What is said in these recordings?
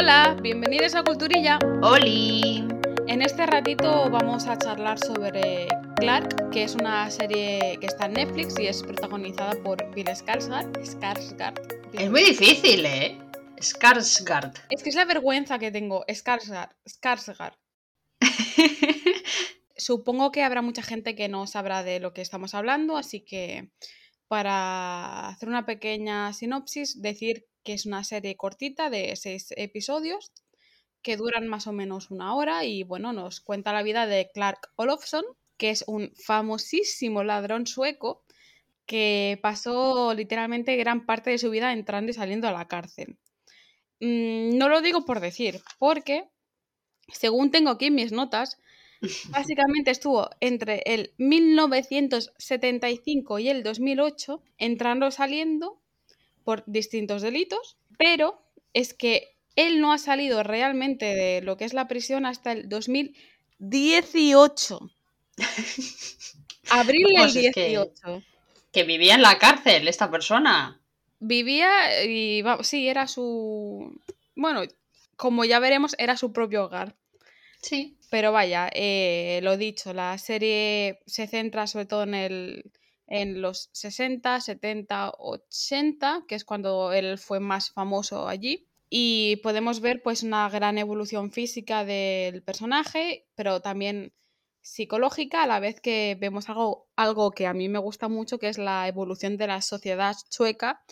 Hola, bienvenidos a Culturilla. ¡Oli! En este ratito vamos a charlar sobre Clark, que es una serie que está en Netflix y es protagonizada por Bill Skarsgård. Skarsgård. Es muy difícil, ¿eh? Skarsgård. Es que es la vergüenza que tengo. Skarsgård. Skarsgård. Supongo que habrá mucha gente que no sabrá de lo que estamos hablando, así que para hacer una pequeña sinopsis, decir que es una serie cortita de seis episodios que duran más o menos una hora y bueno, nos cuenta la vida de Clark Olofsson, que es un famosísimo ladrón sueco que pasó literalmente gran parte de su vida entrando y saliendo a la cárcel. Mm, no lo digo por decir, porque según tengo aquí en mis notas, Básicamente estuvo entre el 1975 y el 2008 entrando y saliendo por distintos delitos, pero es que él no ha salido realmente de lo que es la prisión hasta el 2018. Abril del Pues es 18. que- Que vivía en la cárcel esta persona. Vivía y sí, era su... Bueno, como ya veremos, era su propio hogar. Sí. Pero vaya, eh, lo dicho, la serie se centra sobre todo en, el, en los 60, 70, 80, que es cuando él fue más famoso allí. Y podemos ver pues una gran evolución física del personaje, pero también psicológica, a la vez que vemos algo, algo que a mí me gusta mucho, que es la evolución de la sociedad sueca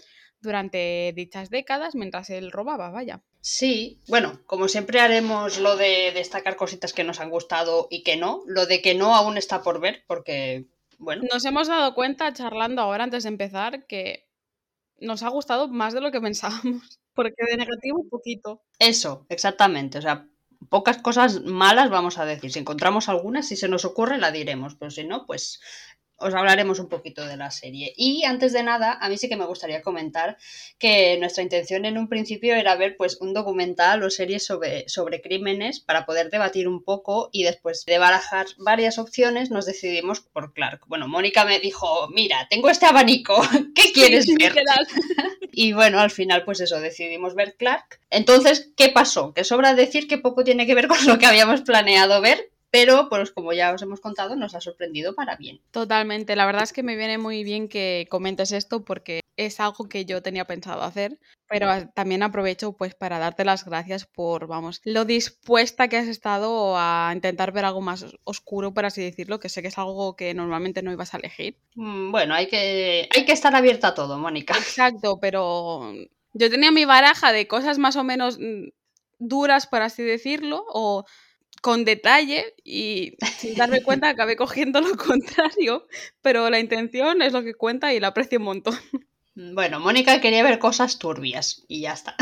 durante dichas décadas mientras él robaba, vaya. Sí, bueno, como siempre haremos lo de destacar cositas que nos han gustado y que no. Lo de que no aún está por ver, porque, bueno, Nos hemos dado cuenta, charlando ahora antes de empezar, que nos ha gustado más de lo que pensábamos. Porque de negativo, un poquito. eso, exactamente. O sea, pocas cosas malas vamos a decir. Si encontramos algunas, si se nos ocurre, la diremos. Pero si no, pues os hablaremos un poquito de la serie. Y antes de nada, a mí sí que me gustaría comentar que nuestra intención en un principio era ver pues un documental o serie sobre, sobre crímenes para poder debatir un poco y después de barajar varias opciones nos decidimos por Clark. Bueno, Mónica me dijo, mira, tengo este abanico, ¿qué quieres ver? Y bueno, al final, pues eso, decidimos ver Clark. Entonces, ¿qué pasó? Que sobra decir que poco tiene que ver con lo que habíamos planeado ver, pero pues como ya os hemos contado, nos ha sorprendido para bien. Totalmente. La verdad es que me viene muy bien que comentes esto porque es algo que yo tenía pensado hacer. Pero también aprovecho pues para darte las gracias por, vamos, lo dispuesta que has estado a intentar ver algo más oscuro, por así decirlo, que sé que es algo que normalmente no ibas a elegir. Mm, Bueno, hay que, hay que estar abierta a todo, Mónica. Exacto, pero yo tenía mi baraja de cosas más o menos mm, duras, por así decirlo, o con detalle y sin darme cuenta acabé cogiendo lo contrario, pero la intención es lo que cuenta y la aprecio un montón. Bueno, Mónica quería ver cosas turbias y ya está.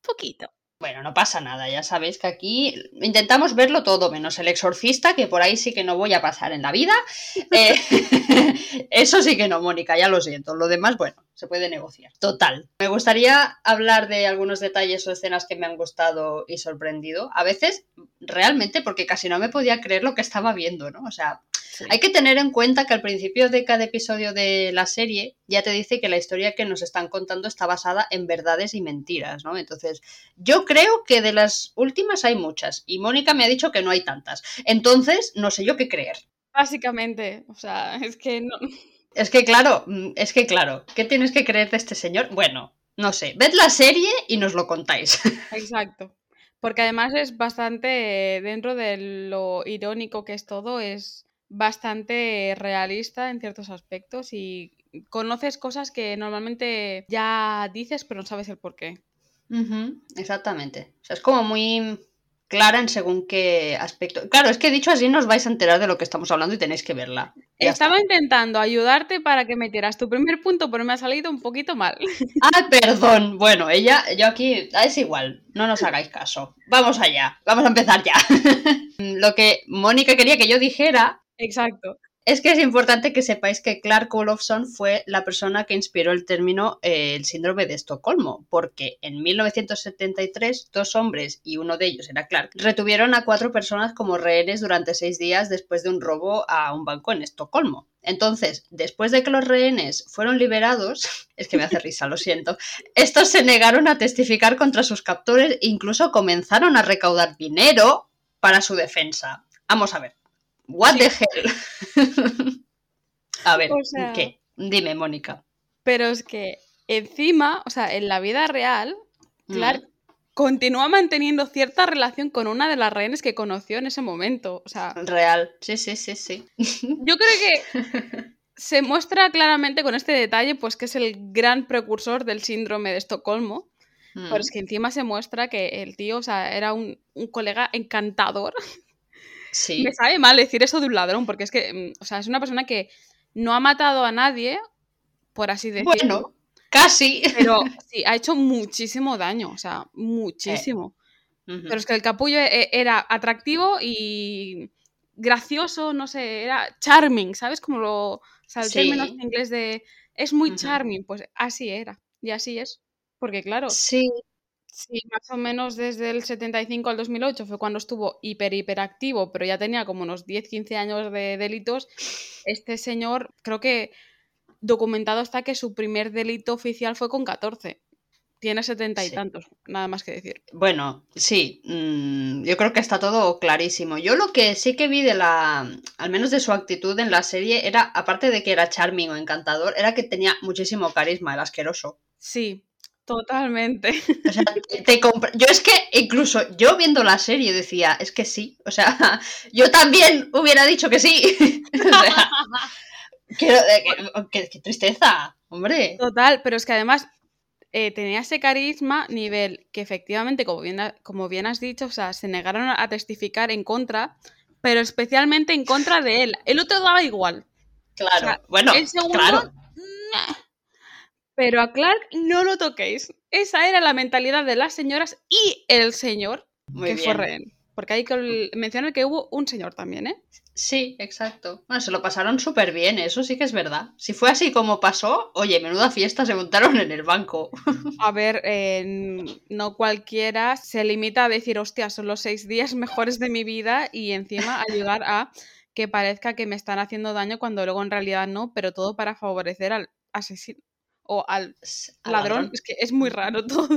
Poquito. Bueno, no pasa nada, ya sabéis que aquí intentamos verlo todo, menos el exorcista, que por ahí sí que no voy a pasar en la vida. Eh, eso sí que no, Mónica, ya lo siento. Lo demás, bueno, se puede negociar. Total. Me gustaría hablar de algunos detalles o escenas que me han gustado y sorprendido. A veces, realmente, porque casi no me podía creer lo que estaba viendo, ¿no? O sea, hay que tener en cuenta que al principio de cada episodio de la serie ya te dice que la historia que nos están contando está basada en verdades y mentiras, ¿no? Entonces, yo creo que de las últimas hay muchas y Mónica me ha dicho que no hay tantas. Entonces, no sé yo qué creer. Básicamente, o sea, es que no. Es que claro, mm, es que claro, ¿qué tienes que creer de este señor? Bueno, no sé, ved la serie y nos lo contáis. Exacto. Porque además es bastante, dentro de lo irónico que es todo, es bastante realista en ciertos aspectos y conoces cosas que normalmente ya dices pero no sabes el por qué. Exactamente. O sea, es como muy clara en según qué aspecto. Claro, es que dicho así nos vais a enterar de lo que estamos hablando y tenéis que verla. Ya Estaba está. intentando ayudarte para que metieras tu primer punto, pero me ha salido un poquito mal. Ah, perdón. Bueno, ella, yo aquí, ah, es igual, no nos hagáis caso. Vamos allá, vamos a empezar ya. Lo que Mónica quería que yo dijera Exacto. es que es importante que sepáis que Clark Olofsson fue la persona que inspiró el término eh, el síndrome de Estocolmo, porque en 1973 dos hombres, y uno de ellos era Clark, retuvieron a cuatro personas como rehenes durante seis días después de un robo a un banco en Estocolmo. Entonces, después de que los rehenes fueron liberados, es que me hace risa, lo siento, estos se negaron a testificar contra sus captores e incluso comenzaron a recaudar dinero para su defensa. Vamos a ver. What the hell? a ver, ¿qué? Dime, Mónica. Pero es que encima, o sea, en la vida real, Clark continúa manteniendo cierta relación con una de las rehenes que conoció en ese momento. O sea, Real, sí, sí, sí, sí. yo creo que se muestra claramente con este detalle, pues que es el gran precursor del síndrome de Estocolmo. Pero es Mm, que encima se muestra que el tío, o sea, era un, un colega encantador. Sí, Me sabe mal decir eso de un ladrón, porque es que, mm, o sea, es una persona que no ha matado a nadie, por así decirlo. bueno, casi. Pero sí, ha hecho muchísimo daño, o sea, muchísimo. Ujú. Pero es que el capullo e- era atractivo y gracioso, no sé, era charming, ¿sabes? Como lo. O sea, el término en inglés de. Es muy charming, pues así era. Y así es. Porque claro, Sí, sí, más o menos desde el 75 al 2008 fue cuando estuvo hiper, hiperactivo, pero ya tenía como unos 10, 15 años de delitos. Este señor, creo que documentado está que su primer delito oficial fue con 14. Tiene setenta y Sí. tantos, nada más que decir. Bueno, sí, mm, yo creo que está todo clarísimo. Yo lo que sí que vi de la, al menos de su actitud en la serie, era, aparte de que era charming o encantador, era que tenía muchísimo carisma, el asqueroso. Sí, totalmente. O sea, te, te Yo es que incluso yo viendo la serie decía, es que sí, o sea, yo también hubiera dicho que sí. o sea, que- tristeza, hombre. Total, pero es que además eh, tenía ese carisma nivel que efectivamente, como bien, como bien has dicho, o sea, se negaron a testificar en contra, pero especialmente en contra de él. El otro daba igual. Claro, o sea, bueno, el segundo, claro. nah. Pero a Clark no lo toquéis. Esa era la mentalidad de las señoras y el señor Muy que bien. fue rehén. Porque hay que mencionar que hubo un señor también, ¿eh? Sí, exacto. Bueno, se lo pasaron súper bien, eso sí que es verdad. Si fue así como pasó, oye, menuda fiesta se montaron en el banco. A ver, eh, no cualquiera se limita a decir, hostia, son los seis días mejores de mi vida y encima a llegar a que parezca que me están haciendo daño cuando luego en realidad no, pero todo para favorecer al asesino o al Al ladrón. Es que es muy raro todo.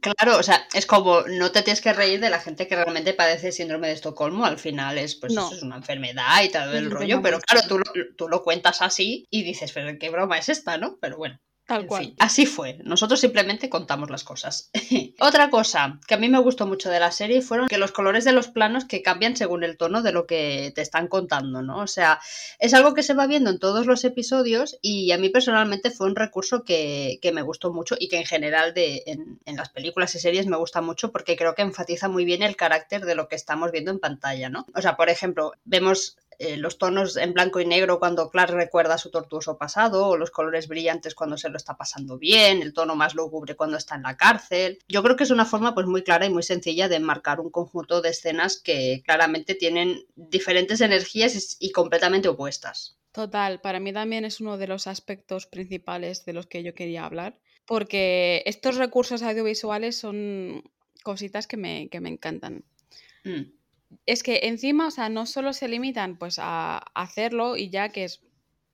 Claro, o sea, es como no te tienes que reír de la gente que realmente padece síndrome de Estocolmo. Al final es, pues, No. eso es una enfermedad y todo el rollo. Pero claro, tú lo, tú lo cuentas así y dices, pero qué broma es esta, ¿no? Pero bueno. Tal En cual. fin, así fue. Nosotros simplemente contamos las cosas. Otra cosa que a mí me gustó mucho de la serie fueron que los colores de los planos que cambian según el tono de lo que te están contando, ¿no? O sea, es algo que se va viendo en todos los episodios y a mí personalmente fue un recurso que, que me gustó mucho y que en general de, en, en las películas y series me gusta mucho porque creo que enfatiza muy bien el carácter de lo que estamos viendo en pantalla, ¿no? O sea, por ejemplo, vemos eh, los tonos en blanco y negro cuando Clark recuerda su tortuoso pasado, o los colores brillantes cuando se lo está pasando bien, el tono más lúgubre cuando está en la cárcel. Yo creo que es una forma pues muy clara y muy sencilla de enmarcar un conjunto de escenas que claramente tienen diferentes energías y, y completamente opuestas. Total, para mí también es uno de los aspectos principales de los que yo quería hablar, porque estos recursos audiovisuales son cositas que me, que me encantan. Mm, Es que encima, o sea, no solo se limitan pues a hacerlo y ya que es,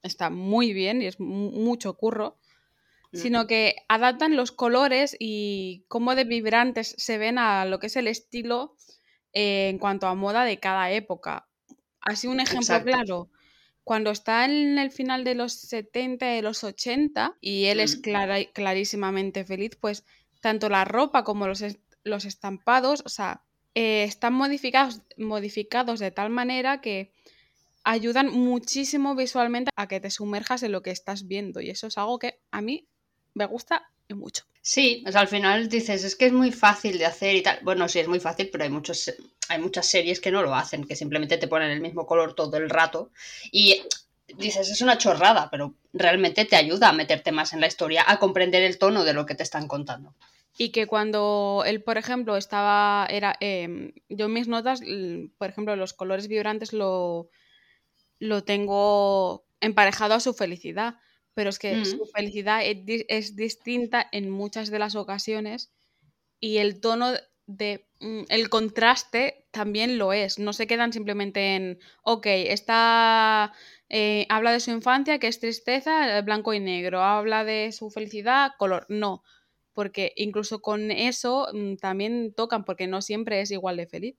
está muy bien y es mu- mucho curro, mm. sino que adaptan los colores y cómo de vibrantes se ven a lo que es el estilo eh, en cuanto a moda de cada época. Así un ejemplo Exacto. claro, cuando está en el final de los 70 y de los 80 y él es clara- clarísimamente feliz, pues tanto la ropa como los, los estampados, o sea, eh, están modificados, modificados de tal manera que ayudan muchísimo visualmente a que te sumerjas en lo que estás viendo y eso es algo que a mí me gusta mucho. Sí, al final dices, es que es muy fácil de hacer y tal. Bueno, sí, es muy fácil, pero hay, muchos, hay muchas series que no lo hacen, que simplemente te ponen el mismo color todo el rato. Y dices, es una chorrada, pero realmente te ayuda a meterte más en la historia, a comprender el tono de lo que te están contando. Y que cuando él, por ejemplo, estaba, era, em, yo en mis notas, por ejemplo, los colores vibrantes lo, lo tengo emparejado a su felicidad, pero es que Mm. su felicidad es, es distinta en muchas de las ocasiones y el tono de mm, el contraste también lo es. No se quedan simplemente en, ok, está, eh, habla de su infancia, que es tristeza, blanco y negro, habla de su felicidad, color. No, porque incluso con eso mm, también tocan, porque no siempre es igual de feliz.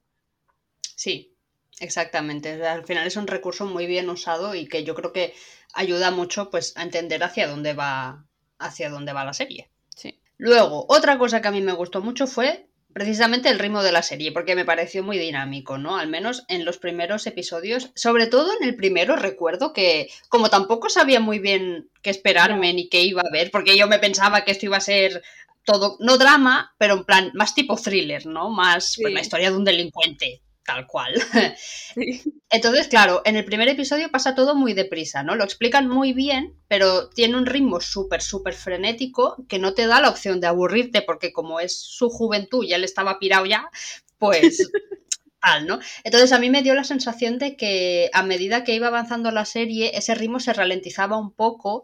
Sí, exactamente. Al final es un recurso muy bien usado y que yo creo que ayuda mucho pues, a entender hacia dónde va, hacia dónde va la serie. Sí. Luego, otra cosa que a mí me gustó mucho fue precisamente el ritmo de la serie, porque me pareció muy dinámico, ¿no? Al menos en los primeros episodios, sobre todo en el primero recuerdo que como tampoco sabía muy bien qué esperarme ni qué iba a ver, porque yo me pensaba que esto iba a ser todo, no drama, pero en plan más tipo thriller, ¿no? Más pues, la historia de un delincuente, tal cual. Entonces, claro, en el primer episodio pasa todo muy deprisa, ¿no? Lo explican muy bien, pero tiene un ritmo súper, súper frenético que no te da la opción de aburrirte, porque como es su juventud y él estaba pirado ya, pues tal, ¿no? Entonces a mí me dio la sensación de que a medida que iba avanzando la serie, ese ritmo se ralentizaba un poco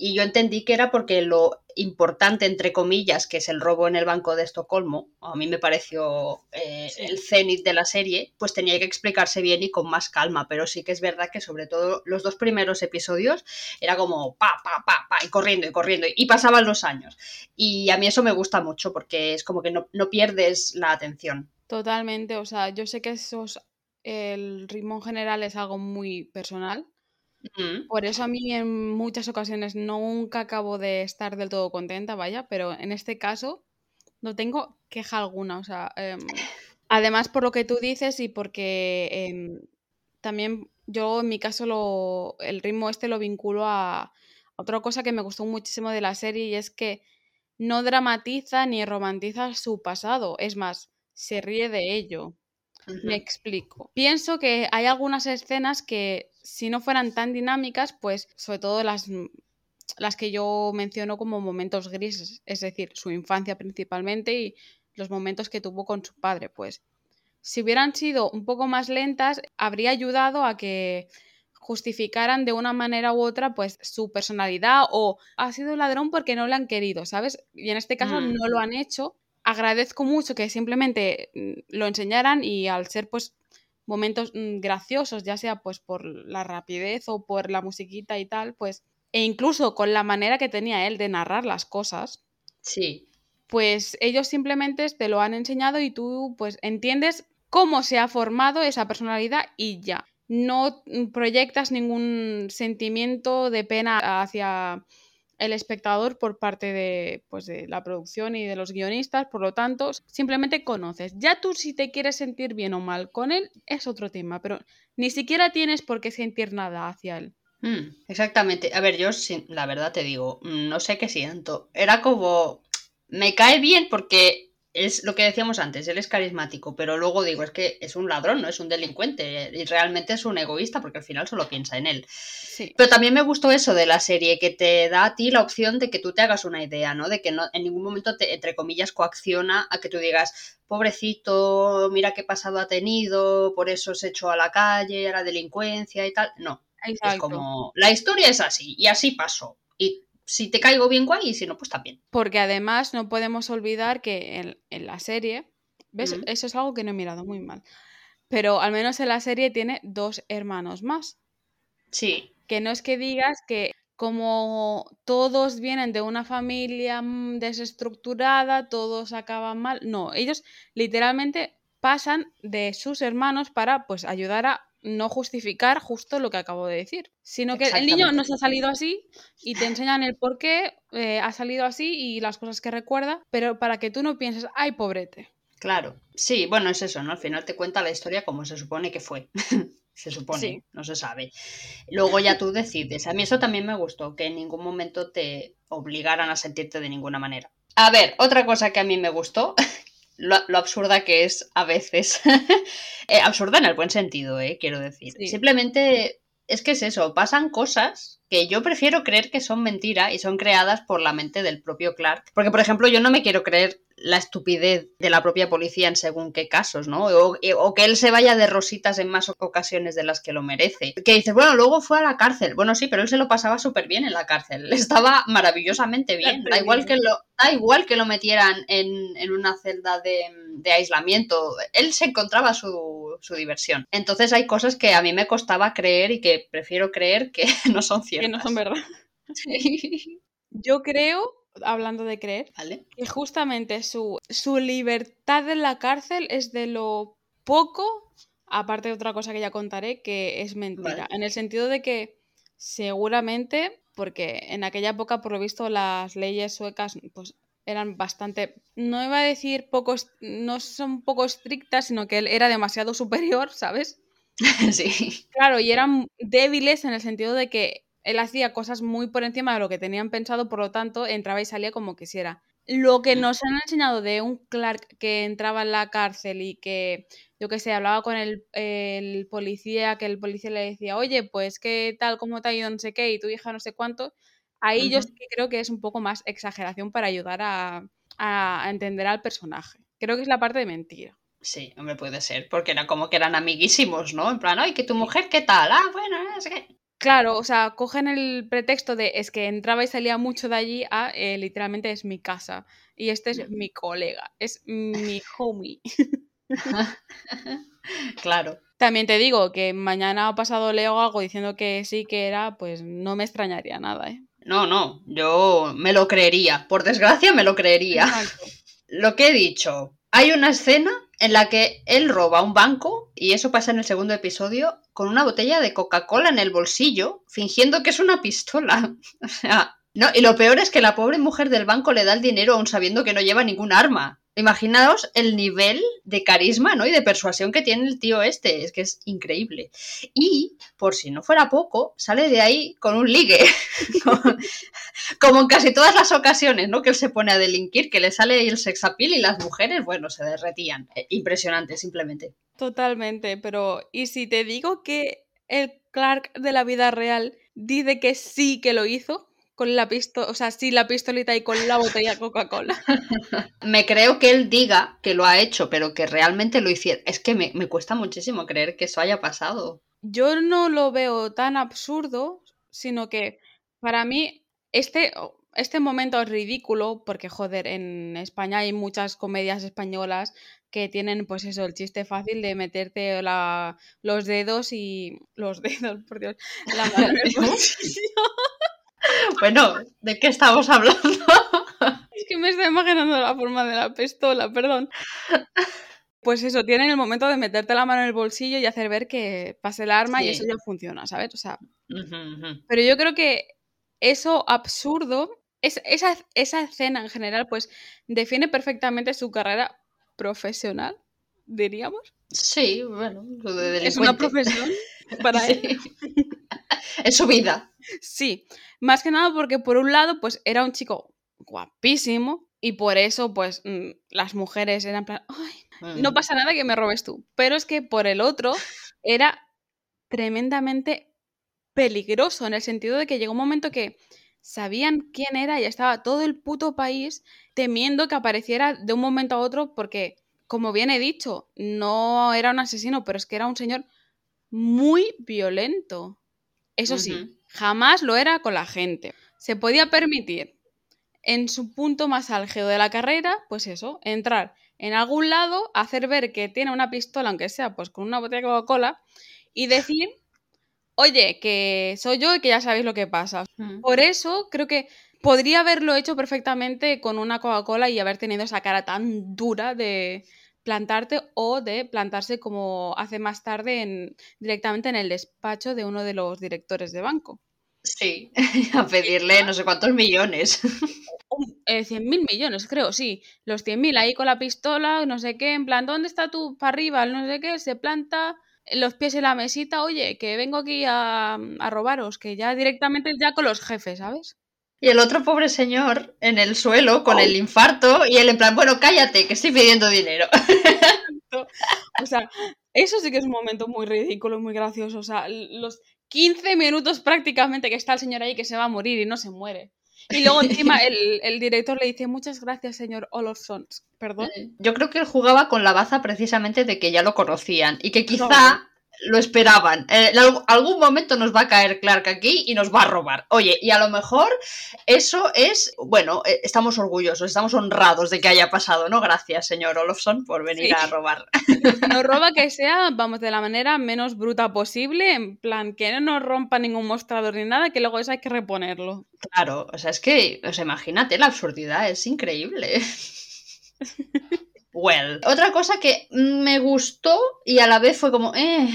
y yo entendí que era porque lo importante, entre comillas, que es el robo en el Banco de Estocolmo, a mí me pareció eh, el cenit de la serie, pues tenía que explicarse bien y con más calma, pero sí que es verdad que sobre todo los dos primeros episodios era como pa, pa, pa, pa, y corriendo y corriendo, y pasaban los años. Y a mí eso me gusta mucho porque es como que no, no pierdes la atención. Totalmente, o sea, yo sé que esos, el ritmo en general es algo muy personal, por eso a mí en muchas ocasiones nunca acabo de estar del todo contenta, vaya, pero en este caso no tengo queja alguna. O sea, em, además por lo que tú dices y porque em, también yo en mi caso lo, el ritmo este lo vinculo a otra cosa que me gustó muchísimo de la serie y es que no dramatiza ni romantiza su pasado, es más, se ríe de ello. Me explico. Pienso que hay algunas escenas que si no fueran tan dinámicas, pues sobre todo las, las que yo menciono como momentos grises, es decir, su infancia principalmente y los momentos que tuvo con su padre, pues si hubieran sido un poco más lentas, habría ayudado a que justificaran de una manera u otra pues su personalidad o ha sido ladrón porque no lo han querido, ¿sabes? Y en este caso mm. no lo han hecho agradezco mucho que simplemente mm, lo enseñaran y al ser pues momentos mm, graciosos, ya sea pues por la rapidez o por la musiquita y tal, pues e incluso con la manera que tenía él de narrar las cosas. Sí. Pues ellos simplemente te lo han enseñado y tú pues entiendes cómo se ha formado esa personalidad y ya. No mm, proyectas ningún sentimiento de pena hacia el espectador por parte de, pues, de la producción y de los guionistas, por lo tanto, simplemente conoces. Ya tú si te quieres sentir bien o mal con él es otro tema, pero ni siquiera tienes por qué sentir nada hacia él. Mm, exactamente. A ver, yo la verdad te digo, no sé qué siento. Era como, me cae bien porque es lo que decíamos antes, él es carismático, pero luego digo, es que es un ladrón, no es un delincuente, y realmente es un egoísta porque al final solo piensa en él. Pero también me gustó eso de la serie, que te da a ti la opción de que tú te hagas una idea, ¿no? De que no, en ningún momento te, entre comillas, coacciona a que tú digas, pobrecito, mira qué pasado ha tenido, por eso se echó a la calle, a la delincuencia y tal. No. Es como, la historia es así, y así pasó. Y si te caigo bien guay y si no, pues también. Porque además no podemos olvidar que en, la serie, ¿ves? Eso es algo que no he mirado muy mal. Pero al menos en la serie tiene dos hermanos más. Sí. Que no es que digas que como todos vienen de una familia mm, desestructurada, todos acaban mal. No, ellos literalmente pasan de sus hermanos para pues ayudar a no justificar justo lo que acabo de decir, sino que el niño no se ha salido así y te enseñan el por qué eh, ha salido así y las cosas que recuerda, pero para que tú no pienses, ay, pobrete. Claro, sí, bueno, es eso, ¿no? Al final te cuenta la historia como se supone que fue. se supone, no se sabe. Luego ya tú decides. A mí eso también me gustó, que en ningún momento te obligaran a sentirte de ninguna manera. A ver, otra cosa que a mí me gustó, lo, absurda que es a veces. Eh, absurda en el buen sentido, eh, quiero decir. Simplemente es que es eso, pasan cosas que yo prefiero creer que son mentira y son creadas por la mente del propio Clark. Porque, por ejemplo, yo no me quiero creer la estupidez de la propia policía en según qué casos, ¿no? O, que él se vaya de rositas en más ocasiones de las que lo merece. Que dices, bueno, luego fue a la cárcel. Bueno, sí, pero él se lo pasaba súper bien en la cárcel. Estaba maravillosamente bien. Da igual que lo, da igual que lo metieran en, una celda de, aislamiento. Él se encontraba su, su, diversión. Entonces hay cosas que a mí me costaba creer y que prefiero creer que no son ciertas. Que no son verdad. Yo creo hablando de creer, que justamente su, su libertad en la cárcel es de lo poco, aparte de otra cosa que ya contaré, que es mentira. En el sentido de que seguramente, porque en aquella época, por lo visto, las leyes suecas pues, eran bastante, no iba a decir poco, no son poco estrictas, sino que él era demasiado superior, ¿sabes? Sí. Claro, y eran débiles en el sentido de que él hacía cosas muy por encima de lo que tenían pensado, por lo tanto, entraba y salía como quisiera. Lo que nos han enseñado de un Clark que entraba en la cárcel y que, yo qué sé, hablaba con el, policía, que el policía le decía, oye, pues qué tal, cómo te ha ido, no sé qué, y tu hija no sé cuánto, ahí yo sí que creo que es un poco más exageración para ayudar a, a entender al personaje. Creo que es la parte de mentira. Sí, hombre, puede ser, porque era como que eran amiguísimos, ¿no? En plan, ay, que tu mujer, ¿qué tal? Ah, bueno, es que... Claro, o sea, cogen el pretexto de es que entraba y salía mucho de allí a eh, literalmente es mi casa y este es mi colega, es mi homie. claro. También te digo que mañana ha pasado leo algo diciendo que sí que era, pues no me extrañaría nada, ¿eh? No, no, yo me lo creería. Por desgracia me lo creería. Lo que he dicho, hay una escena en la que él roba un banco, y eso pasa en el segundo episodio, con una botella de Coca-Cola en el bolsillo, fingiendo que es una pistola. O sea, no, y lo peor es que la pobre mujer del banco le da el dinero aún sabiendo que no lleva ningún arma. Imaginaos el nivel de carisma ¿no? y de persuasión que tiene el tío este, es que es increíble. Y, por si no fuera poco, sale de ahí con un ligue, como en casi todas las ocasiones ¿no? que él se pone a delinquir, que le sale el sexapil y las mujeres, bueno, se derretían. Eh, impresionante, simplemente. Totalmente, pero ¿y si te digo que el Clark de la vida real dice que sí que lo hizo? Con la pistola, o sea, sí la pistolita y con la botella Coca-Cola. me creo que él diga que lo ha hecho, pero que realmente lo hiciera. Es que me, cuesta muchísimo creer que eso haya pasado. Yo no lo veo tan absurdo, sino que para mí este, este momento es ridículo, porque joder, en España hay muchas comedias españolas que tienen pues eso, el chiste fácil de meterte la, los dedos y los dedos, por Dios, la mano en el Bueno, ¿de qué estamos hablando? Es que me estoy imaginando la forma de la pistola, perdón. Pues eso, tienen el momento de meterte la mano en el bolsillo y hacer ver que pase el arma y eso ya funciona, ¿sabes? O sea, pero yo creo que eso absurdo, es, esa, esa escena en general, pues define perfectamente su carrera profesional, diríamos. Sí, bueno, lo de Es una profesión para él. Es su vida. Sí, más que nada porque por un lado, pues era un chico guapísimo y por eso, pues mm, las mujeres eran plan, ay, no pasa nada que me robes tú. Pero es que por el otro era tremendamente peligroso en el sentido de que llegó un momento que sabían quién era y estaba todo el puto país temiendo que apareciera de un momento a otro porque, como bien he dicho, no era un asesino, pero es que era un señor muy violento. Eso sí, jamás lo era con la gente. Se podía permitir en su punto más álgido de la carrera, pues eso, entrar en algún lado, hacer ver que tiene una pistola, aunque sea pues con una botella de Coca-Cola, y decir, oye, que soy yo y que ya sabéis lo que pasa. Por eso creo que podría haberlo hecho perfectamente con una Coca-Cola y haber tenido esa cara tan dura de, plantarte o de plantarse como hace más tarde en, directamente en el despacho de uno de los directores de banco. Sí, a pedirle no sé cuántos millones. Eh, 100 mil millones, creo, sí. Los 100 mil ahí con la pistola, no sé qué, en plan, ¿dónde está tú? Para arriba, no sé qué, se planta los pies en la mesita, oye, que vengo aquí a, a robaros, que ya directamente ya con los jefes, ¿sabes? Y el otro pobre señor en el suelo con el infarto y él en plan, bueno, cállate, que estoy pidiendo dinero. O sea, Eso sí que es un momento muy ridículo, muy gracioso. O sea, los 15 minutos prácticamente que está el señor ahí que se va a morir y no se muere. Y luego encima el, el director le dice muchas gracias, señor Olofsson. Perdón. Yo creo que él jugaba con la baza precisamente de que ya lo conocían y que quizá lo esperaban. Eh, algún- momento nos va a caer Clark aquí y nos va a robar. Oye, y a lo mejor eso es, bueno, eh, estamos orgullosos, estamos honrados de que haya pasado, ¿no? Gracias, señor Olofsson, por venir Sí. a robar. Nos roba que sea, vamos, de la manera menos bruta posible, en plan, que no nos rompa ningún mostrador ni nada, que luego eso hay que reponerlo. Claro, o sea, es que, o sea, imagínate la absurdidad, es increíble. Well, otra cosa que me gustó y a la vez fue como, eh,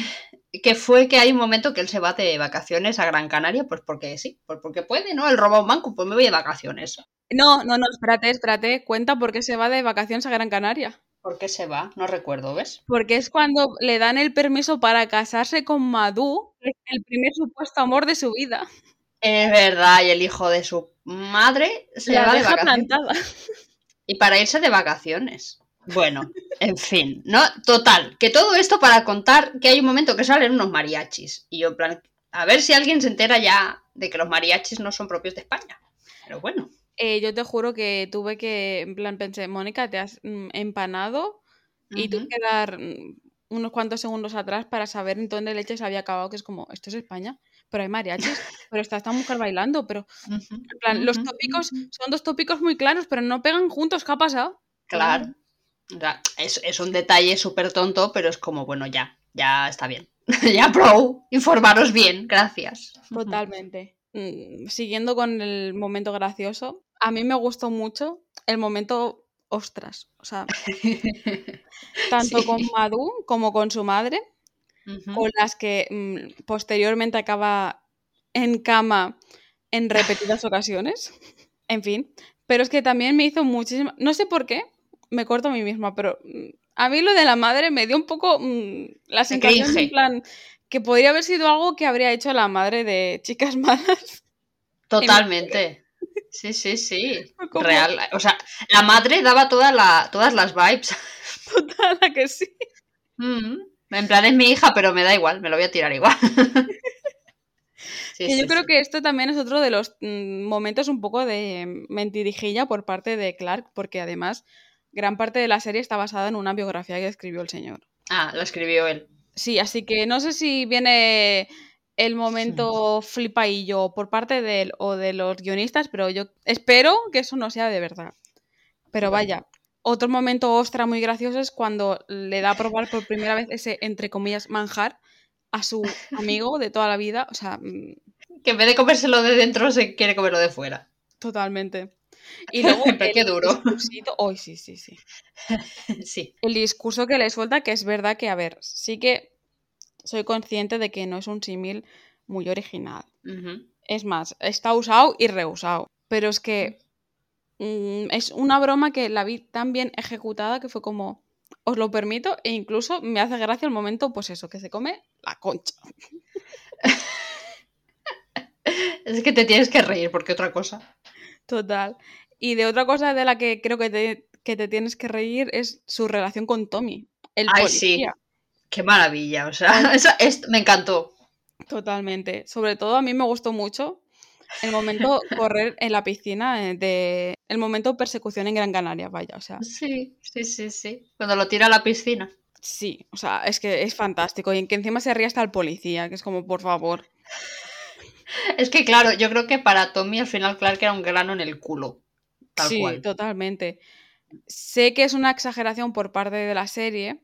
que fue que hay un momento que él se va de vacaciones a Gran Canaria, pues porque sí, pues porque puede, ¿no? Él roba un banco, pues me voy de vacaciones. No, no, no, espérate, espérate, cuenta por qué se va de vacaciones a Gran Canaria. ¿Por qué se va? No recuerdo, ¿ves? Porque es cuando le dan el permiso para casarse con Madú, que es el primer supuesto amor de su vida. Es verdad, y el hijo de su madre se La va de deja vacaciones. plantada. Y para irse de vacaciones. Bueno, en fin, ¿no? Total, que todo esto para contar que hay un momento que salen unos mariachis. Y yo, en plan, a ver si alguien se entera ya de que los mariachis no son propios de España. Pero bueno, Eh, yo te juro que tuve que, en plan, pensé, Mónica, te has mm, empanado y tuve ujú, que dar mm, unos cuantos segundos atrás para saber en dónde leche se había acabado, que es como, esto es España, pero hay mariachis, pero está esta mujer bailando, pero, en plan, los tópicos son dos tópicos muy claros, pero no pegan juntos, ¿qué ha pasado? Claro. O sea, es, es un detalle súper tonto, pero es como, bueno, ya, ya está bien. ya, pro, informaros bien, gracias. Totalmente. Mm, Siguiendo con el momento gracioso, a mí me gustó mucho el momento ostras, o sea, tanto Sí. con Madú como con su madre, con las que mm, posteriormente acaba en cama en repetidas ocasiones. En fin, pero es que también me hizo muchísima, no sé por qué, me corto a mí misma, pero mm, a mí lo de la madre me dio un poco mm, la De sensación en plan que podría haber sido algo que habría hecho la madre de chicas malas. Totalmente. Sí, sí, sí. Real. O sea, la madre daba toda la, todas las vibes. Total, que sí. Mm, En plan, es mi hija, pero me da igual, me lo voy a tirar igual. Sí, Que yo creo sí. que esto también es otro de los mm, momentos un poco de mentirijilla por parte de Clark, porque además gran parte de la serie está basada en una biografía que escribió el señor. Ah, lo escribió él. Sí, así que no sé si viene el momento flipaillo por parte de él o de los guionistas, pero yo espero que eso no sea de verdad. Pero vaya, otro momento ostra muy gracioso es cuando le da a probar por primera vez ese, entre comillas, manjar a su amigo de toda la vida. O sea, mm, Que en vez de comérselo de dentro, se quiere comerlo de fuera. totalmente. Y luego Pero qué el duro. Ay, sí, sí, sí. Sí. El discurso que le suelta, que es verdad que, a ver, sí que soy consciente de que no es un símil muy original. Es más, está usado y reusado. Pero es que mm, es una broma que la vi tan bien ejecutada que fue como, os lo permito, e incluso me hace gracia el momento, pues eso, que se come la concha. Es que te tienes que reír, porque otra cosa. Total. Y de otra cosa de la que creo que te, que te tienes que reír es su relación con Tommy, el Ay, sí. Qué maravilla. O sea, eso, es- me encantó. Totalmente. Sobre todo a mí me gustó mucho el momento correr en la piscina eh, de el momento persecución en Gran Canaria, vaya, o sea, Sí, sí, sí, sí. Cuando lo tira a la piscina. sí, o sea, es que es fantástico y en que encima se ríe hasta el policía, que es como, por favor. Es que, claro, yo creo que para Tommy al final Clark era un grano en el culo. Tal sí, cual. totalmente. Sé que es una exageración por parte de la serie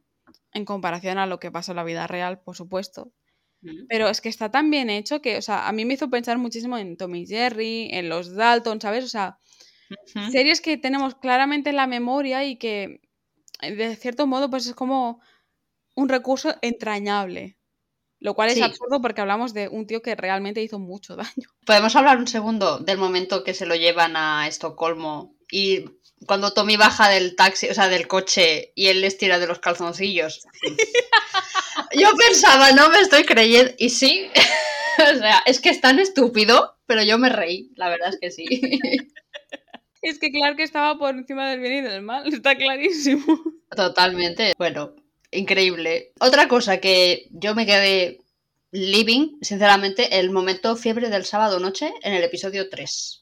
en comparación a lo que pasa en la vida real, por supuesto, Mm. pero es que está tan bien hecho que, o sea, a mí me hizo pensar muchísimo en Tommy y Jerry, en los Dalton, ¿sabes? O sea, series que tenemos claramente en la memoria y que de cierto modo pues es como un recurso entrañable. Lo cual es Sí. absurdo porque hablamos de un tío que realmente hizo mucho daño. Podemos hablar un segundo del momento que se lo llevan a Estocolmo y cuando Tommy baja del taxi, o sea, del coche y él les tira de los calzoncillos. Yo pensaba, no me estoy creyendo. Y sí, o sea, es que es tan estúpido, pero yo me reí, la verdad es que sí. Es que claro que estaba por encima del bien y del mal, está clarísimo. Totalmente. Bueno, increíble. Otra cosa que yo me quedé living, sinceramente, el momento fiebre del sábado noche en el episodio 3.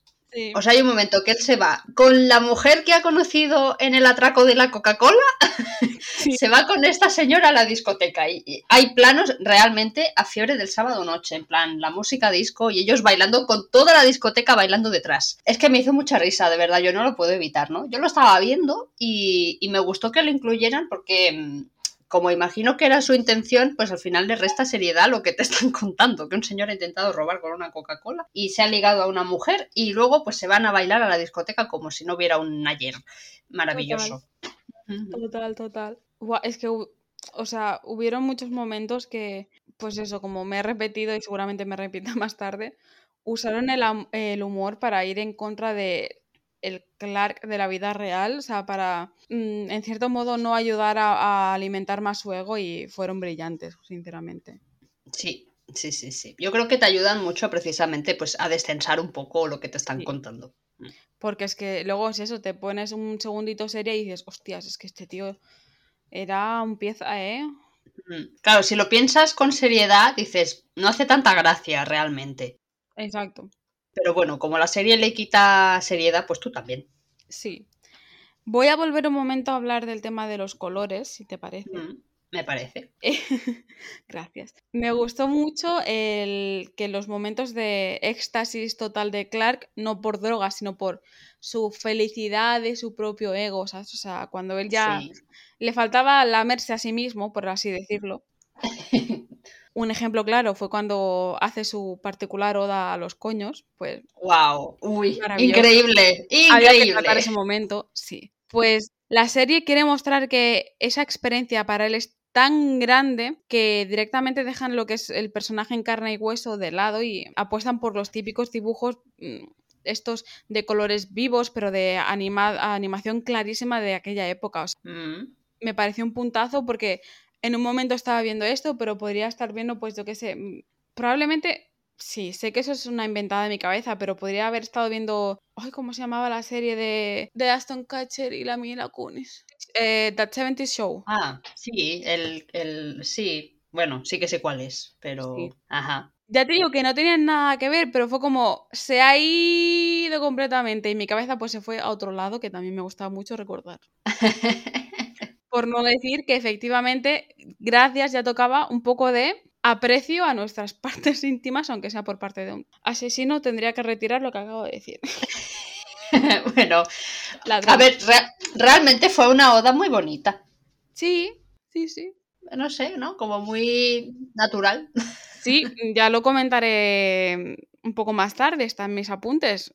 O sea, hay un momento que él se va con la mujer que ha conocido en el atraco de la Coca-Cola, se va con esta señora a la discoteca y hay planos realmente a fiebre del sábado noche, en plan la música disco y ellos bailando con toda la discoteca bailando detrás. Es que me hizo mucha risa, de verdad, yo no lo puedo evitar, ¿no? Yo lo estaba viendo y, y me gustó que lo incluyeran porque mm, como imagino que era su intención, pues al final le resta seriedad a lo que te están contando, que un señor ha intentado robar con una Coca-Cola y se ha ligado a una mujer y luego pues se van a bailar a la discoteca como si no hubiera un ayer. Maravilloso. Total, total. es que, o sea, hubieron muchos momentos que, pues eso, como me he repetido y seguramente me repita más tarde, usaron el, el humor para ir en contra de el Clark de la vida real, o sea, para, mm, en cierto modo, no ayudar a, alimentar más su ego y fueron brillantes, sinceramente. Sí, sí, sí, sí. Yo creo que te ayudan mucho precisamente pues a descensar un poco lo que te están contando. Mm. Porque es que luego es eso, te pones un segundito serie y dices, hostias, es que este tío era un pieza, ¿eh? Mm. Claro, si lo piensas con seriedad, dices, no hace tanta gracia realmente. Exacto. Pero bueno, como la serie le quita seriedad, pues tú también. Sí. Voy a volver un momento a hablar del tema de los colores, si te parece. Mm, me parece. Gracias. Me gustó mucho el que los momentos de éxtasis total de Clark, no por droga, sino por su felicidad de su propio ego, O sea, cuando él ya le faltaba lamerse a sí mismo, por así decirlo. Un ejemplo claro fue cuando hace su particular oda a los coños, pues... ¡Wow! ¡Uy! ¡Increíble! ¡Increíble! Había ese momento, sí. Pues la serie quiere mostrar que esa experiencia para él es tan grande que directamente dejan lo que es el personaje en carne y hueso de lado y apuestan por los típicos dibujos mm, estos de colores vivos, pero de animación clarísima de aquella época. Mm. Me pareció un puntazo porque en un momento estaba viendo esto, pero podría estar viendo, pues yo qué sé, mm, probablemente, sí, sé que eso es una inventada de mi cabeza, pero podría haber estado viendo, ay, ¿cómo se llamaba la serie de, de Aston Catcher y la Mila Kunis? Eh, That 70 Show. Ah, sí, el, el, sí, bueno, sí que sé cuál es, pero, ajá. Ya te digo que no tenían nada que ver, pero fue como se ha ido completamente y mi cabeza pues se fue a otro lado que también me gustaba mucho recordar. Por no decir que efectivamente, gracias, ya tocaba un poco de aprecio a nuestras partes íntimas, aunque sea por parte de un asesino, tendría que retirar lo que acabo de decir. bueno, a ver, realmente fue una oda muy bonita. Sí, sí, sí. No sé, ¿no? Como muy natural. Sí, ya lo comentaré un poco más tarde, están mis apuntes,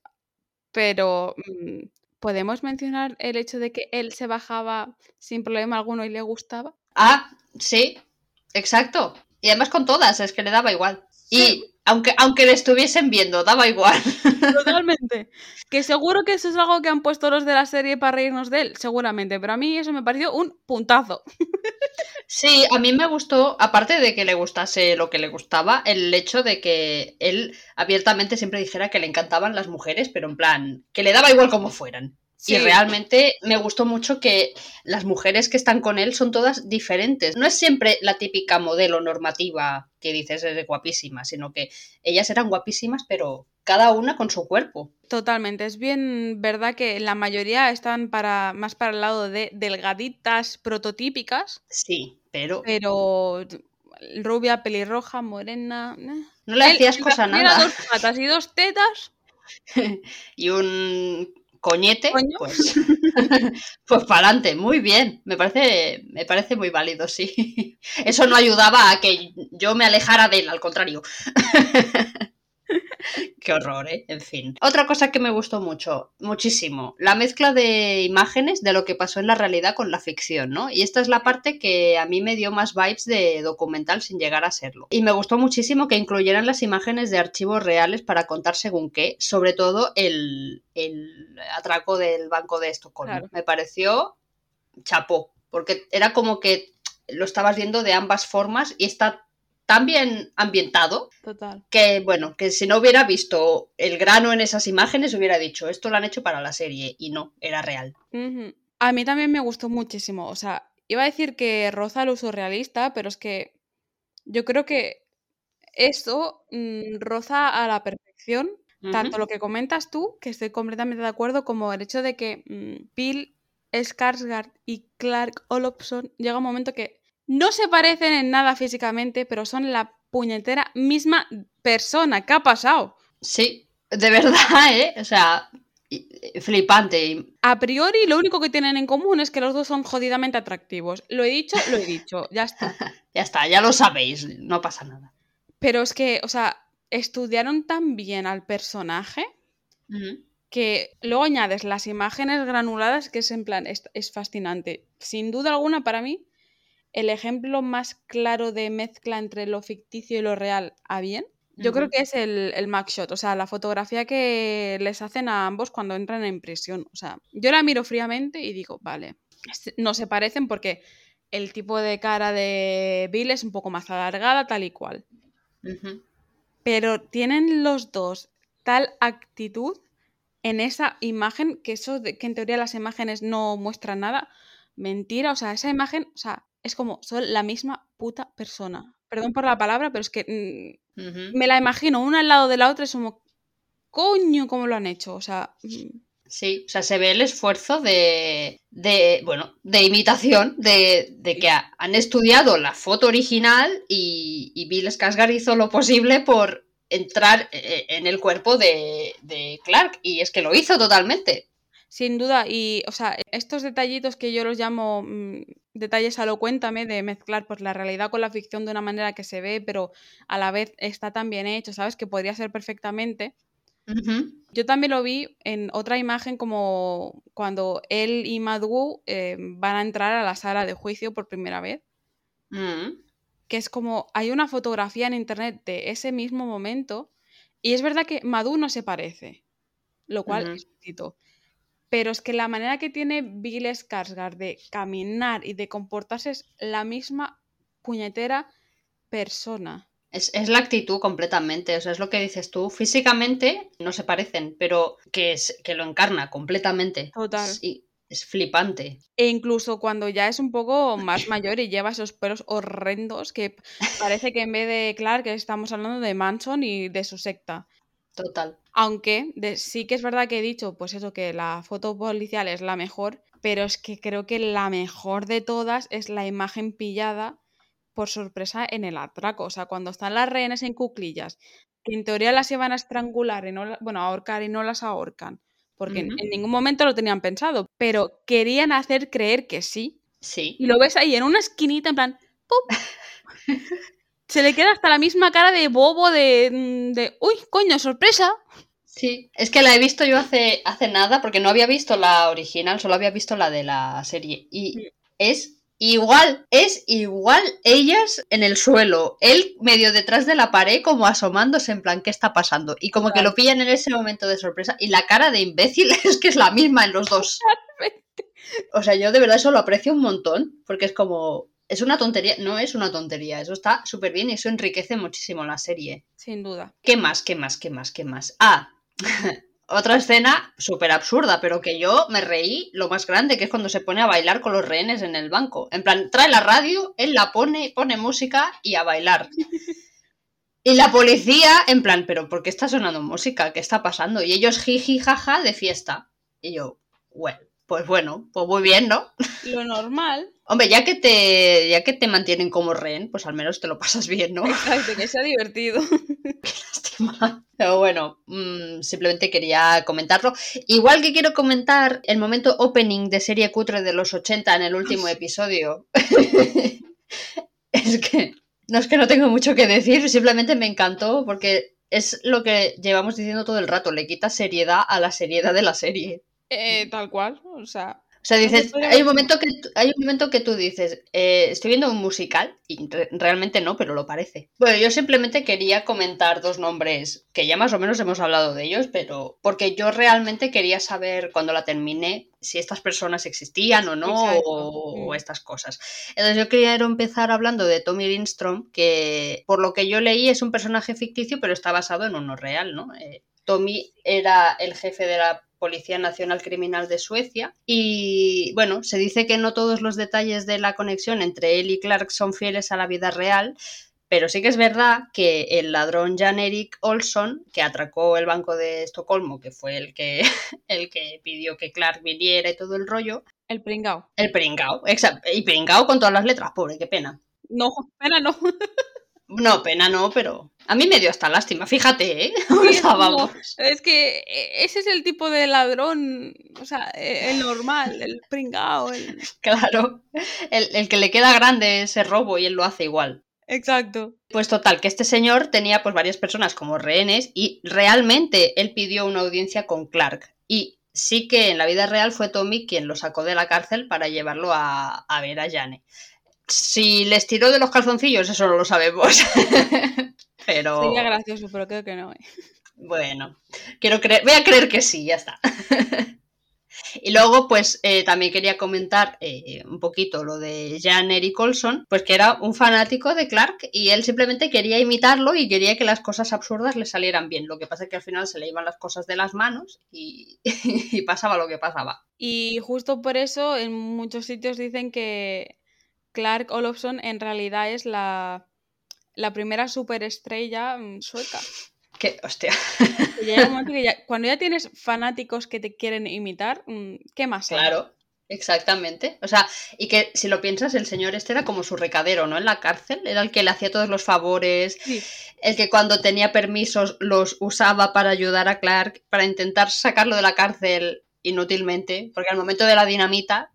pero mm, ¿Podemos mencionar el hecho de que él se bajaba sin problema alguno y le gustaba? Ah, sí, exacto. Y además con todas, es que le daba igual. Y aunque, aunque le estuviesen viendo, daba igual. Totalmente. Que seguro que eso es algo que han puesto los de la serie para reírnos de él, seguramente. Pero a mí eso me pareció un puntazo. Sí, a mí me gustó, aparte de que le gustase lo que le gustaba, el hecho de que él abiertamente siempre dijera que le encantaban las mujeres, pero en plan, que le daba igual como fueran. Y realmente me gustó mucho que las mujeres que están con él son todas diferentes. No es siempre la típica modelo normativa que dices es guapísima, sino que ellas eran guapísimas, pero cada una con su cuerpo. Totalmente. Es bien verdad que la mayoría están para más para el lado de delgaditas prototípicas. Sí, pero. Pero rubia, pelirroja, morena. Eh. No le hacías cosa nada. dos patas y dos tetas. y un coñete, pues, pues para adelante, muy bien, me parece, me parece muy válido, sí. Eso no ayudaba a que yo me alejara de él, al contrario. Qué horror, ¿eh? En fin. Otra cosa que me gustó mucho, muchísimo, la mezcla de imágenes de lo que pasó en la realidad con la ficción, ¿no? Y esta es la parte que a mí me dio más vibes de documental sin llegar a serlo. Y me gustó muchísimo que incluyeran las imágenes de archivos reales para contar según qué, sobre todo el, atraco del Banco de Estocolmo. Me pareció chapó, porque era como que lo estabas viendo de ambas formas y está tan bien ambientado Total. que, bueno, que si no hubiera visto el grano en esas imágenes, hubiera dicho, esto lo han hecho para la serie y no, era real. A mí también me gustó muchísimo, o sea, iba a decir que roza el uso realista, pero es que yo creo que eso mm, roza a la perfección tanto lo que comentas tú, que estoy completamente de acuerdo, como el hecho de que mm, Bill Skarsgård y Clark Olofsson llega un momento que no se parecen en nada físicamente, pero son la puñetera misma persona. ¿Qué ha pasado? Sí, de verdad, ¿eh? O sea, flipante. A priori, lo único que tienen en común es que los dos son jodidamente atractivos. Lo he dicho, lo he dicho, ya está. ya está, ya lo sabéis, no pasa nada. Pero es que, o sea, estudiaron tan bien al personaje que luego añades las imágenes granuladas que es en plan, es, es, fascinante. Sin duda alguna, para mí, el ejemplo más claro de mezcla entre lo ficticio y lo real a bien yo creo que es el, el shot, o sea, la fotografía que les hacen a ambos cuando entran en prisión. O sea, yo la miro fríamente y digo, vale, no se parecen porque el tipo de cara de Bill es un poco más alargada, tal y cual. Pero tienen los dos tal actitud en esa imagen que eso de, que en teoría las imágenes no muestran nada. Mentira, o sea, esa imagen, o sea, es como son la misma puta persona. Perdón por la palabra, pero es que mm, me la imagino una al lado de la otra, es como, coño, cómo lo han hecho. O sea. Mm. Sí, o sea, se ve el esfuerzo de, de bueno, de imitación, de, de que han estudiado la foto original y, y Bill Skarsgård hizo lo posible por entrar eh, en el cuerpo de, de Clark y es que lo hizo totalmente. Sin duda, y o sea, estos detallitos que yo los llamo mm, detalles a lo cuéntame, de mezclar pues la realidad con la ficción de una manera que se ve, pero a la vez está tan bien hecho, ¿sabes? Que podría ser perfectamente. Yo también lo vi en otra imagen como cuando él y Madhu eh, van a entrar a la sala de juicio por primera vez. Mm. Que es como, hay una fotografía en internet de ese mismo momento y es verdad que Madhu no se parece, lo cual es bonito pero es que la manera que tiene Bill Skarsgård de caminar y de comportarse es la misma puñetera persona. Es, la actitud completamente, o sea, es lo que dices tú. Físicamente no se parecen, pero que, es, que lo encarna completamente. Total. Sí, es flipante. E incluso cuando ya es un poco más mayor y lleva esos pelos horrendos que parece que en vez de Clark estamos hablando de Manson y de su secta. Total. Aunque sí que es verdad que he dicho, pues eso, que la foto policial es la mejor, pero es que creo que la mejor de todas es la imagen pillada por sorpresa en el atraco. O sea, cuando están las rehenes en cuclillas, que en teoría las iban a estrangular y no, bueno, a ahorcar y no las ahorcan, porque en, ningún momento lo tenían pensado, pero querían hacer creer que sí. Sí. Y lo ves ahí en una esquinita, en plan, ¡pum! se le queda hasta la misma cara de bobo de, mm, de uy, coño, sorpresa. Sí, es que la he visto yo hace, hace nada, porque no había visto la original, solo había visto la de la serie. Y es igual, es igual ellas en el suelo, él medio detrás de la pared como asomándose en plan, ¿qué está pasando? Y como que lo pillan en ese momento de sorpresa y la cara de imbécil es que es la misma en los dos. O sea, yo de verdad eso lo aprecio un montón, porque es como, es una tontería, no es una tontería, eso está súper bien y eso enriquece muchísimo la serie. Sin duda. ¿Qué más, qué más, qué más, qué más? Ah, otra escena súper absurda, pero que yo me reí lo más grande, que es cuando se pone a bailar con los rehenes en el banco. En plan, trae la radio, él la pone, pone música y a bailar. Y la policía, en plan, pero ¿por qué está sonando música? ¿Qué está pasando? Y ellos jiji jaja de fiesta. Y yo, bueno, pues bueno, pues muy bien, ¿no? Lo normal. Hombre, ya que te, ya que te mantienen como rehén, pues al menos te lo pasas bien, ¿no? Exacto, que sea divertido. Qué lástima. Pero bueno, mm, simplemente quería comentarlo. Igual que quiero comentar el momento opening de serie cutre de los 80 en el último episodio. es que no es que no tengo mucho que decir, simplemente me encantó porque es lo que llevamos diciendo todo el rato, le quita seriedad a la seriedad de la serie. Eh, tal cual, o sea, o sea, dices, hay un momento que, hay un momento que tú dices, eh, estoy viendo un musical, y realmente no, pero lo parece. Bueno, yo simplemente quería comentar dos nombres, que ya más o menos hemos hablado de ellos, pero porque yo realmente quería saber cuando la terminé si estas personas existían o no, o, mm. estas cosas. Entonces yo quería empezar hablando de Tommy Lindstrom, que por lo que yo leí es un personaje ficticio, pero está basado en uno real, ¿no? Eh, Tommy era el jefe de la Policía Nacional Criminal de Suecia. Y bueno, se dice que no todos los detalles de la conexión entre él y Clark son fieles a la vida real, pero sí que es verdad que el ladrón Jan Erik Olsson, que atracó el banco de Estocolmo, que fue el que, el que pidió que Clark viniera y todo el rollo. El pringao. El pringao, exacto. Y pringao con todas las letras, pobre, qué pena. No, pena no. No, pena no, pero a mí me dio hasta lástima, fíjate, ¿eh? es que e, ese es el tipo de ladrón, o sea, e, el normal, el pringao. El... Claro, el, el que le queda grande ese robo y él lo hace igual. Exacto. Pues total, que este señor tenía pues varias personas como rehenes y realmente él pidió una audiencia con Clark. Y sí que en la vida real fue Tommy quien lo sacó de la cárcel para llevarlo a, ver a Jane. Si les tiró de los calzoncillos, eso no lo sabemos. pero... Sería gracioso, pero creo que no. ¿eh? Bueno, quiero creer, voy a creer que sí, ya está. Y luego, pues eh, también quería comentar eh, un poquito lo de Jan Eric Olson, pues que era un fanático de Clark y él simplemente quería imitarlo y quería que las cosas absurdas le salieran bien. Lo que pasa es que al final se le iban las cosas de las manos y, pasaba lo que pasaba. Y justo por eso en muchos sitios dicen que Clark Olofsson en realidad es la, la primera superestrella mm, sueca. Que, hostia. cuando ya tienes fanáticos que te quieren imitar, mm, ¿qué más? Claro, exactamente. O sea, y que si lo piensas, el señor este era como su recadero, ¿no? En la cárcel, era el que le hacía todos los favores, el que cuando tenía permisos los usaba para ayudar a Clark, para intentar sacarlo de la cárcel inútilmente, porque al momento de la dinamita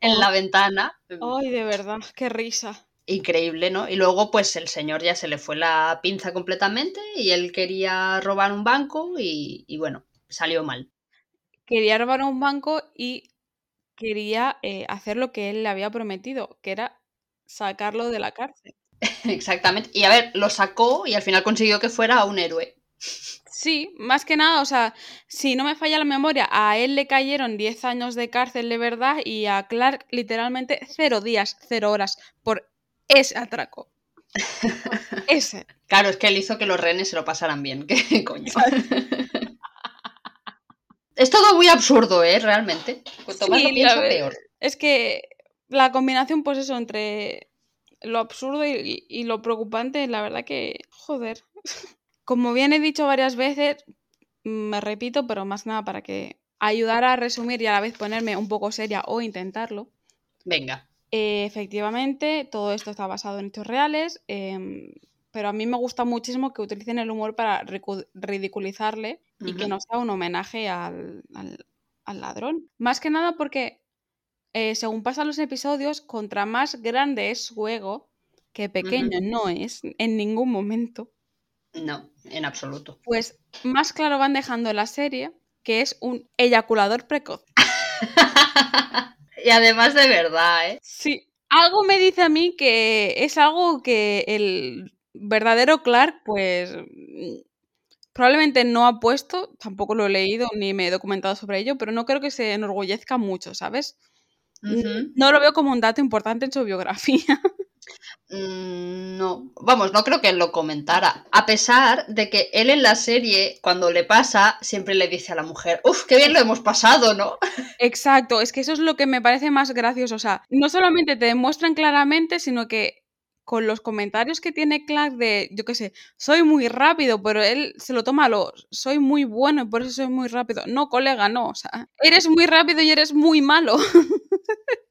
en la ventana. Ay, de verdad, qué risa increíble, ¿no? Y luego, pues el señor ya se le fue la pinza completamente y él quería robar un banco y, bueno, salió mal. Quería robar un banco y quería eh, hacer lo que él le había prometido, que era sacarlo de la cárcel. Exactamente. Y a ver, lo sacó y al final consiguió que fuera un héroe. Sí, más que nada, o sea, si no me falla la memoria, a él le cayeron 10 años de cárcel de verdad y a Clark literalmente 0 días, 0 horas por ese atraco. Ese. Claro, es que él hizo que los renes se lo pasaran bien. ¿Qué coño? es todo muy absurdo, ¿eh? Realmente. Cuanto más lo pienso, peor. Es que la combinación, pues eso, entre lo absurdo y, lo preocupante, la verdad que, joder. Como bien he dicho varias veces, me repito, pero más nada para que ayudar a resumir y a la vez ponerme un poco seria o intentarlo. Venga. Eh, efectivamente, todo esto está basado en hechos reales, em, pero a mí me gusta muchísimo que utilicen el humor para ridiculizarle y que no sea un homenaje al, ladrón. Más que nada porque, eh, según pasan los episodios, contra más grande es su ego, que pequeño no es en ningún momento. No, en absoluto. Pues más claro van dejando la serie que es un eyaculador precoz. Y además de verdad, ¿eh? Sí. Algo me dice a mí que es algo que el verdadero Clark, pues probablemente no ha puesto, tampoco lo he leído ni me he documentado sobre ello, pero no creo que se enorgullezca mucho, ¿sabes? No lo veo como un dato importante en su biografía. Mm, no, vamos, no creo que él lo comentara. A pesar de que él en la serie, cuando le pasa, siempre le dice a la mujer, uff, qué bien lo hemos pasado, ¿no? Exacto, es que eso es lo que me parece más gracioso. O sea, no solamente te demuestran claramente, sino que con los comentarios que tiene Clark de, yo qué sé, soy muy rápido, pero él se lo toma a lo, soy muy bueno y por eso soy muy rápido. No, colega, no, o sea, eres muy rápido y eres muy malo.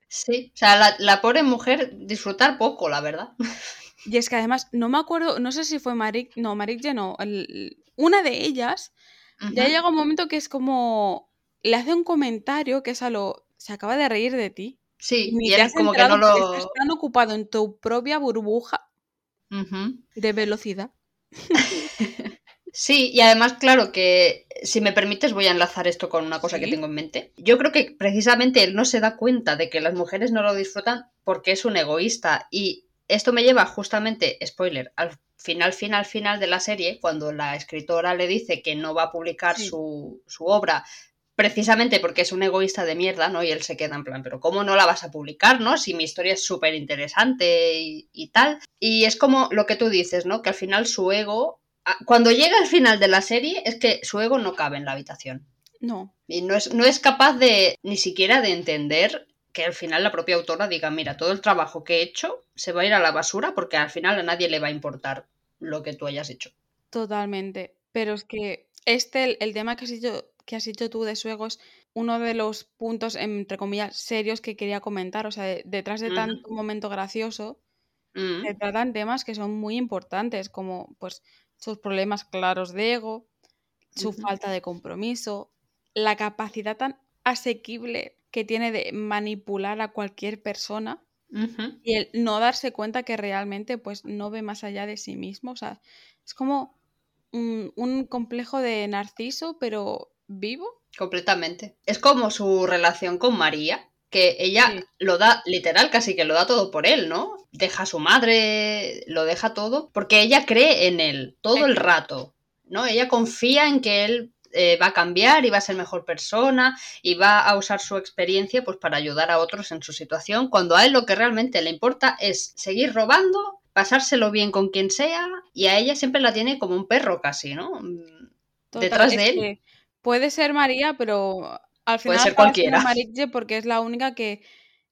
Sí, o sea, la, pobre mujer disfrutar poco, la verdad. Y es que además, no me acuerdo, no sé si fue Marik, no, Marik ya no, una de ellas, ya llega un momento que es como, le hace un comentario que es a lo, se acaba de reír de ti. Sí, y como que no lo... Estás tan ocupado en tu propia burbuja de velocidad. Sí, y además, claro que si me permites voy a enlazar esto con una cosa que tengo en mente. Yo creo que precisamente él no se da cuenta de que las mujeres no lo disfrutan porque es un egoísta y esto me lleva justamente, spoiler, al final, final, final de la serie, cuando la escritora le dice que no va a publicar su, su obra precisamente porque es un egoísta de mierda, ¿no? Y él se queda en plan, pero ¿cómo no la vas a publicar, ¿no? Si mi historia es súper interesante y, y, tal. Y es como lo que tú dices, ¿no? Que al final su ego cuando llega al final de la serie es que su ego no cabe en la habitación. No. Y no es, no es capaz de ni siquiera de entender que al final la propia autora diga, mira, todo el trabajo que he hecho se va a ir a la basura porque al final a nadie le va a importar lo que tú hayas hecho. Totalmente. Pero es que este, el, tema que has, dicho, que has dicho tú de su ego es uno de los puntos, entre comillas, serios que quería comentar. O sea, detrás de tanto momento gracioso, se tratan temas que son muy importantes, como pues sus problemas claros de ego, su falta de compromiso, la capacidad tan asequible que tiene de manipular a cualquier persona y el no darse cuenta que realmente pues no ve más allá de sí mismo. O sea, es como un, complejo de narciso, pero vivo. Completamente. Es como su relación con María, que ella lo da, literal, casi que lo da todo por él, ¿no? Deja a su madre, lo deja todo, porque ella cree en él todo el rato, ¿no? Ella confía en que él eh, va a cambiar y va a ser mejor persona y va a usar su experiencia pues para ayudar a otros en su situación, cuando a él lo que realmente le importa es seguir robando pasárselo bien con quien sea y a ella siempre la tiene como un perro casi, ¿no? Mm, detrás de él. Puede ser María, pero al final puede ser cualquiera. porque es la única que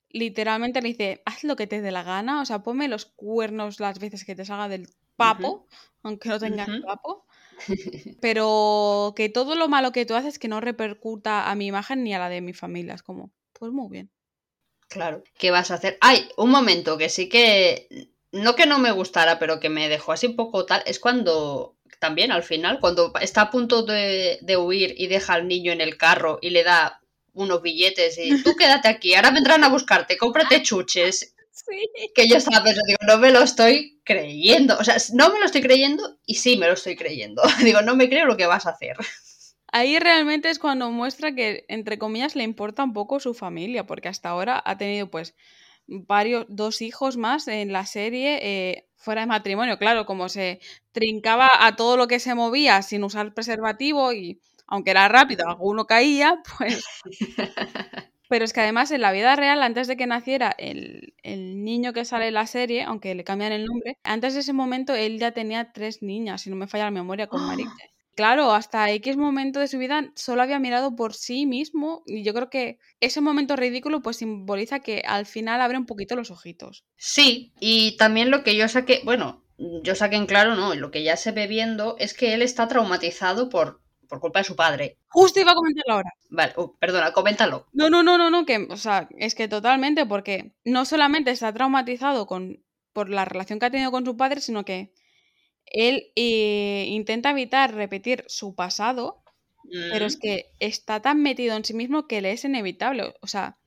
literalmente le dice, haz lo que te dé la gana, o sea, ponme los cuernos las veces que te salga del papo, aunque no tengas papo. Pero que todo lo malo que tú haces que no repercuta a mi imagen ni a la de mi familia. Es como, pues muy bien. Claro. ¿Qué vas a hacer? Ay, un momento que sí que no que no me gustara, pero que me dejó así un poco tal, es cuando también al final, cuando está a punto de, huir y deja al niño en el carro y le da unos billetes y tú quédate aquí, ahora vendrán a buscarte, cómprate chuches. Sí. Que yo estaba pensando, digo, no me lo estoy creyendo. O sea, no me lo estoy creyendo y sí me lo estoy creyendo. digo, no me creo lo que vas a hacer. Ahí realmente es cuando muestra que, entre comillas, le importa un poco su familia, porque hasta ahora ha tenido pues varios, dos hijos más en la serie eh, fuera de matrimonio. Claro, como se trincaba a todo lo que se movía sin usar preservativo y aunque era rápido, alguno caía, pues... Pero es que además en la vida real, antes de que naciera el, niño que sale en la serie, aunque le cambian el nombre, antes de ese momento él ya tenía tres niñas, si no me falla la memoria, con María Claro, hasta X momento de su vida solo había mirado por sí mismo y yo creo que ese momento ridículo pues simboliza que al final abre un poquito los ojitos. Sí, y también lo que yo saqué, bueno, yo saqué en claro, ¿no? Lo que ya se ve viendo es que él está traumatizado por, por culpa de su padre. Justo iba a comentarlo ahora. Vale, uh, perdona, coméntalo. No, no, no, no, no, que, o sea, es que totalmente, porque no solamente está traumatizado con, por la relación que ha tenido con su padre, sino que él eh, intenta evitar repetir su pasado, pero es mm. que está tan metido en sí mismo que le es inevitable. O sea,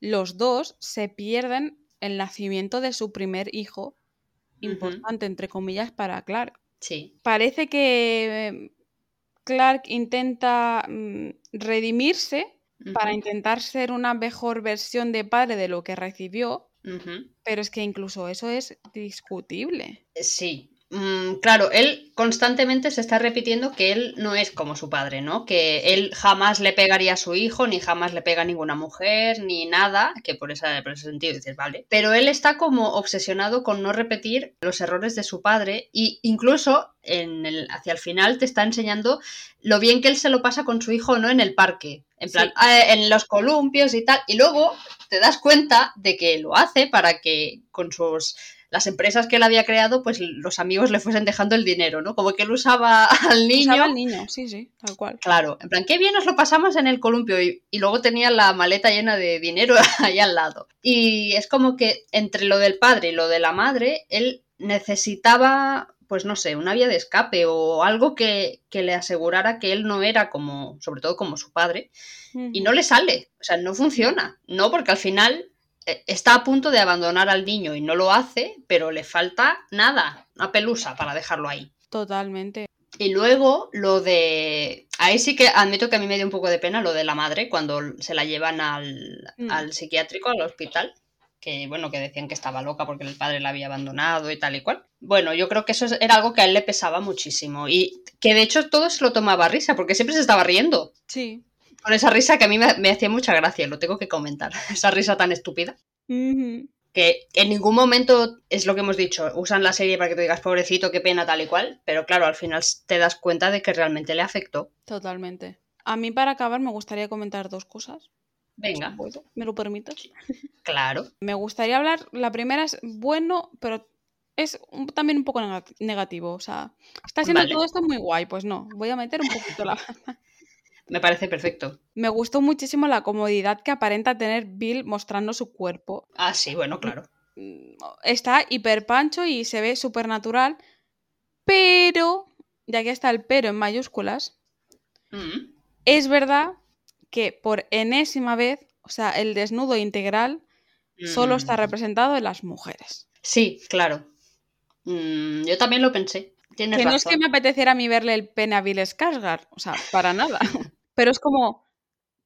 los dos se pierden el nacimiento de su primer hijo, importante, entre comillas, para Clark. Sí. Parece que Clark intenta mm, redimirse para intentar ser una mejor versión de padre de lo que recibió, pero es que incluso eso es discutible. Sí, Mm, claro, él constantemente se está repitiendo que él no es como su padre, ¿no? Que él jamás le pegaría a su hijo, ni jamás le pega a ninguna mujer, ni nada, que por, esa, por ese sentido dices, vale. Pero él está como obsesionado con no repetir los errores de su padre e incluso en el, hacia el final te está enseñando lo bien que él se lo pasa con su hijo, ¿no? En el parque, en plan, ah, en los columpios y tal. Y luego te das cuenta de que lo hace para que con sus las empresas que él había creado, pues los amigos le fuesen dejando el dinero, ¿no? Como que él usaba al niño. Usaba al niño, sí, sí, tal cual. Claro, en plan, qué bien nos lo pasamos en el columpio y, luego tenía la maleta llena de dinero ahí al lado. Y es como que entre lo del padre y lo de la madre, él necesitaba pues no sé, una vía de escape o algo que, que, le asegurara que él no era como, sobre todo como su padre, y no le sale, o sea, no funciona, no, porque al final está a punto de abandonar al niño y no lo hace, pero le falta nada, una pelusa para dejarlo ahí. Totalmente. Y luego lo de... Ahí sí que admito que a mí me dio un poco de pena lo de la madre cuando se la llevan al, mm. al psiquiátrico, al hospital, que bueno, que decían que estaba loca porque el padre la había abandonado y tal y cual. Bueno, yo creo que eso era algo que a él le pesaba muchísimo y que de hecho todo se lo tomaba risa porque siempre se estaba riendo. Sí con esa risa que a mí me, hacía mucha gracia, lo tengo que comentar. Esa risa tan estúpida. Que en ningún momento es lo que hemos dicho, usan la serie para que te digas pobrecito, qué pena, tal y cual, pero claro, al final te das cuenta de que realmente le afectó. Totalmente. A mí para acabar me gustaría comentar dos cosas. Venga. si puedo, ¿Me lo permites? Claro. Me gustaría hablar, la primera es bueno, pero es un- también un poco nega- negativo. O sea, está siendo Vale. todo esto muy guay. Pues no, voy a meter un poquito la... Me parece perfecto. Me gustó muchísimo la comodidad que aparenta tener Bill mostrando su cuerpo. Ah, sí, bueno, claro. Está hiper pancho y se ve súper natural, pero, ya que está el pero en mayúsculas, Mm. es verdad que por enésima vez, o sea, el desnudo integral solo está Mm. representado en las mujeres. Sí, claro. Mm, yo también lo pensé. Tienes Que no es que me apeteciera a mí verle el pene a Bill Skarsgård, o sea, para nada. Pero es como,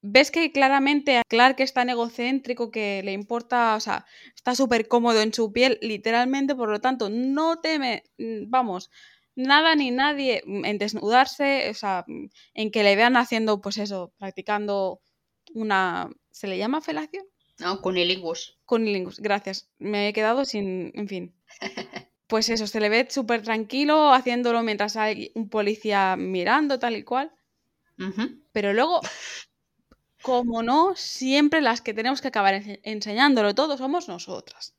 ves que claramente a Clark es tan egocéntrico que le importa, o sea, está súper cómodo en su piel, literalmente, por lo tanto, no teme, mm, vamos, nada ni nadie mm, en desnudarse, o sea, mm, en que le vean haciendo, pues eso, practicando una, ¿se le llama felación? No, cunilingus. Cunilingus, gracias. Me he quedado sin, en fin. Pues eso, se le ve súper tranquilo haciéndolo mientras hay un policía mirando, tal y cual. Pero luego, como no, siempre las que tenemos que acabar ense- enseñándolo todo somos nosotras.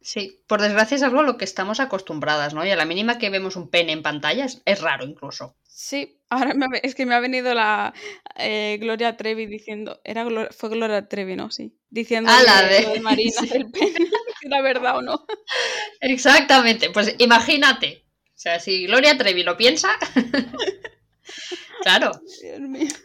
Sí, por desgracia es algo a lo que estamos acostumbradas, ¿no? Y a la mínima que vemos un pene en pantalla es, es raro incluso. Sí, ahora me es que me ha venido la eh, Gloria Trevi diciendo, era Glo- fue Gloria Trevi, ¿no? Sí, diciendo Ah, la de- Marina, sí. del pene, si era verdad o no. Exactamente, pues imagínate. O sea, si Gloria Trevi lo piensa. claro,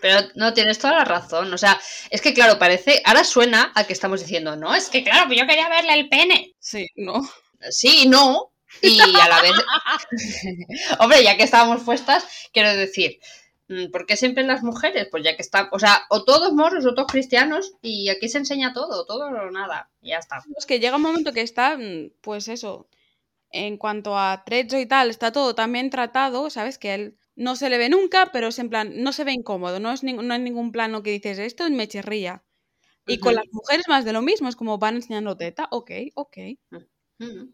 pero no tienes toda la razón. O sea, es que claro, parece. Ahora suena a que estamos diciendo, no, es que claro, yo quería verle el pene. Sí, no. Sí, no. Y a la vez. Hombre, ya que estábamos puestas, quiero decir. mm, ¿Por qué siempre las mujeres? Pues ya que está, o sea, o todos moros o todos cristianos y aquí se enseña todo, todo o nada, y ya está. Es que llega un momento que está, mm, pues eso, en cuanto a trecho y tal, está todo también tratado, ¿sabes? Que él no se le ve nunca, pero es en plan, no se ve incómodo, no es, no hay ningún plano que dices, esto me chirría. Y con las mujeres más de lo mismo, es como van enseñando teta, ok, ok.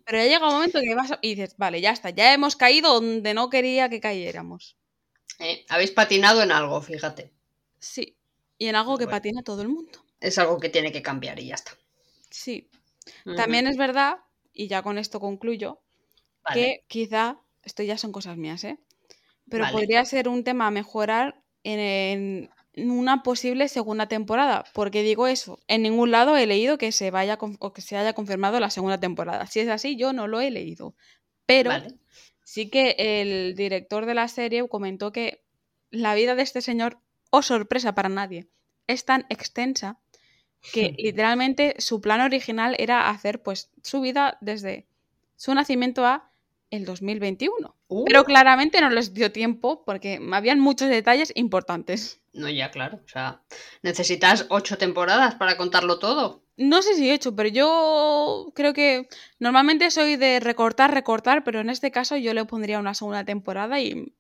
Pero ya llega un momento que vas a- y dices, vale, ya está, ya hemos caído donde no quería que cayéramos. Eh, Habéis patinado en algo, fíjate. Sí, y en algo que Bueno. patina todo el mundo. Es algo que tiene que cambiar y ya está. Sí. También es verdad, y ya con esto concluyo, Vale. que quizá, esto ya son cosas mías, ¿eh? Pero Vale. podría ser un tema a mejorar en, en una posible segunda temporada. porque digo eso? En ningún lado he leído que se vaya o que se haya confirmado la segunda temporada. Si es así, yo no lo he leído. Pero Vale. sí que el director de la serie comentó que la vida de este señor, oh sorpresa para nadie, es tan extensa que literalmente su plan original era hacer pues su vida desde su nacimiento a el 2021. Uh, Pero claramente no les dio tiempo porque habían muchos detalles importantes. No, ya, claro. O sea, necesitas ocho temporadas para contarlo todo. No sé si he hecho, pero yo creo que normalmente soy de recortar, recortar, pero en este caso yo le pondría una segunda temporada y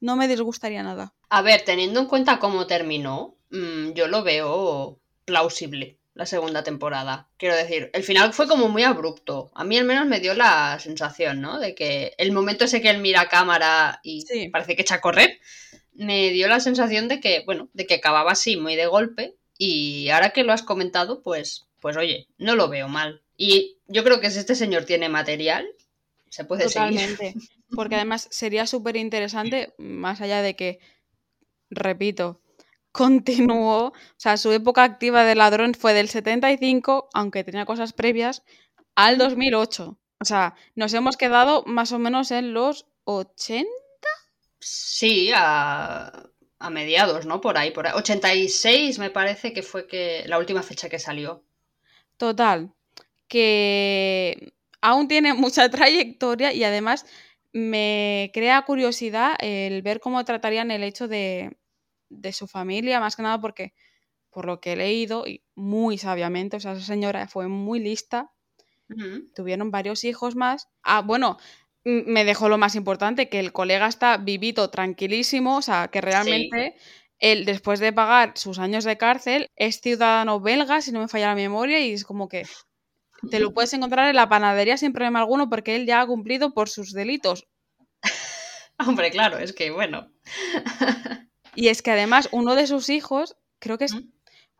no me disgustaría nada. A ver, teniendo en cuenta cómo terminó, mm, yo lo veo plausible la segunda temporada. Quiero decir, el final fue como muy abrupto. A mí al menos me dio la sensación, ¿no? De que el momento ese que él mira a cámara y Sí. parece que echa a correr, me dio la sensación de que, bueno, de que acababa así, muy de golpe. Y ahora que lo has comentado, pues, pues oye, no lo veo mal. Y yo creo que si este señor tiene material, se puede seguir. Totalmente. Porque además sería súper interesante, más allá de que, repito, continuó, o sea, su época activa de ladrón fue del 75, aunque tenía cosas previas, al 2008. O sea, nos hemos quedado más o menos en los 80. Sí, a, a mediados, ¿no? Por ahí, por ahí. 86 me parece que fue que la última fecha que salió. Total, que aún tiene mucha trayectoria y además me crea curiosidad el ver cómo tratarían el hecho de, de su familia, más que nada porque, por lo que he leído, y muy sabiamente, o sea, esa señora fue muy lista, tuvieron varios hijos más. Ah, bueno, me dejó lo más importante, que el colega está vivito, tranquilísimo, o sea, que realmente él, después de pagar sus años de cárcel, es ciudadano belga, si no me falla la memoria, y es como que te lo puedes encontrar en la panadería sin problema alguno porque él ya ha cumplido por sus delitos. Hombre, claro, es que bueno. Y es que además uno de sus hijos, creo que es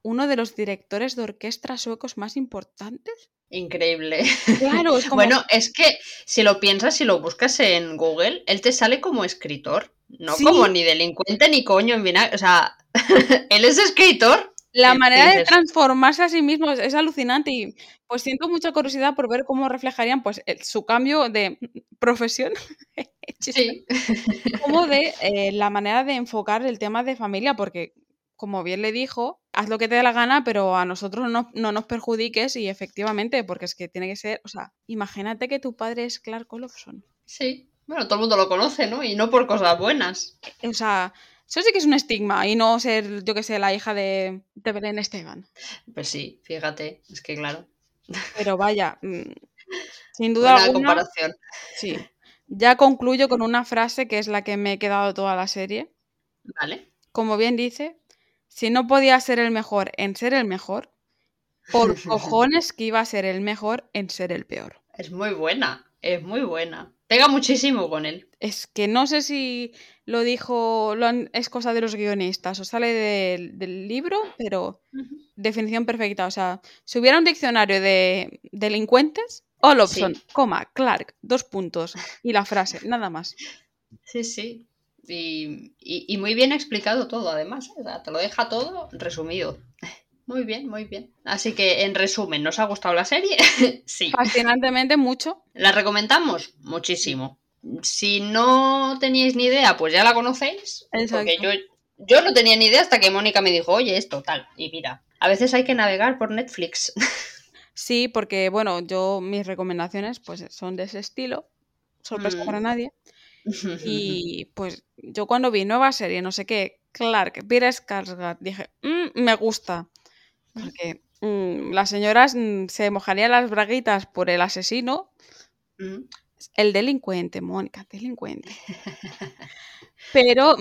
uno de los directores de orquesta suecos más importantes. Increíble. Claro, es como... Bueno, es que si lo piensas, si lo buscas en Google, él te sale como escritor, no Sí. como ni delincuente ni coño en vinagre. O sea, él es escritor. La ¿Qué manera de transformarse a sí mismo es, es alucinante y pues siento mucha curiosidad por ver cómo reflejarían pues el- su cambio de profesión. Sí. como de eh, la manera de enfocar el tema de familia, porque como bien le dijo, haz lo que te dé la gana, pero a nosotros no, no nos perjudiques y efectivamente, porque es que tiene que ser, o sea, imagínate que tu padre es Clark Olofsson. Sí. Bueno, todo el mundo lo conoce, ¿no? Y no por cosas buenas. O sea, eso sí que es un estigma y no ser, yo que sé, la hija de, de Belén Esteban. Pues sí, fíjate, es que claro. Pero vaya, mm, sin duda Buena alguna, comparación. sí. Ya concluyo con una frase que es la que me he quedado toda la serie. Vale. Como bien dice, si no podía ser el mejor en ser el mejor, por cojones que iba a ser el mejor en ser el peor. Es muy buena, es muy buena. Pega muchísimo con él. Es que no sé si lo dijo, lo han- es cosa de los guionistas o sale del libro, pero definición perfecta. O sea, si hubiera un diccionario de delincuentes, Olofsson, Sí. coma, Clark, dos puntos y la frase, nada más. Sí, sí. Y, y- y muy bien explicado todo, además. ¿eh? O sea, te lo deja todo resumido. Muy bien, muy bien. Así que, en resumen, ¿nos ha gustado la serie? sí. Fascinantemente mucho. ¿La recomendamos? Muchísimo. Si no teníais ni idea, pues ya la conocéis. Porque Exacto. yo, yo no tenía ni idea hasta que Mónica me dijo, oye, esto, tal. Y mira, a veces hay que navegar por Netflix. Sí, porque bueno, yo mis recomendaciones pues son de ese estilo, sorpresa Mm. para nadie. Y pues yo cuando vi nueva serie, no sé qué, Clark, Peter Skarsgård, dije, "Mm, me gusta. Porque mm, las señoras mm, se mojarían las braguitas por el asesino, el delincuente, Mónica, delincuente. Pero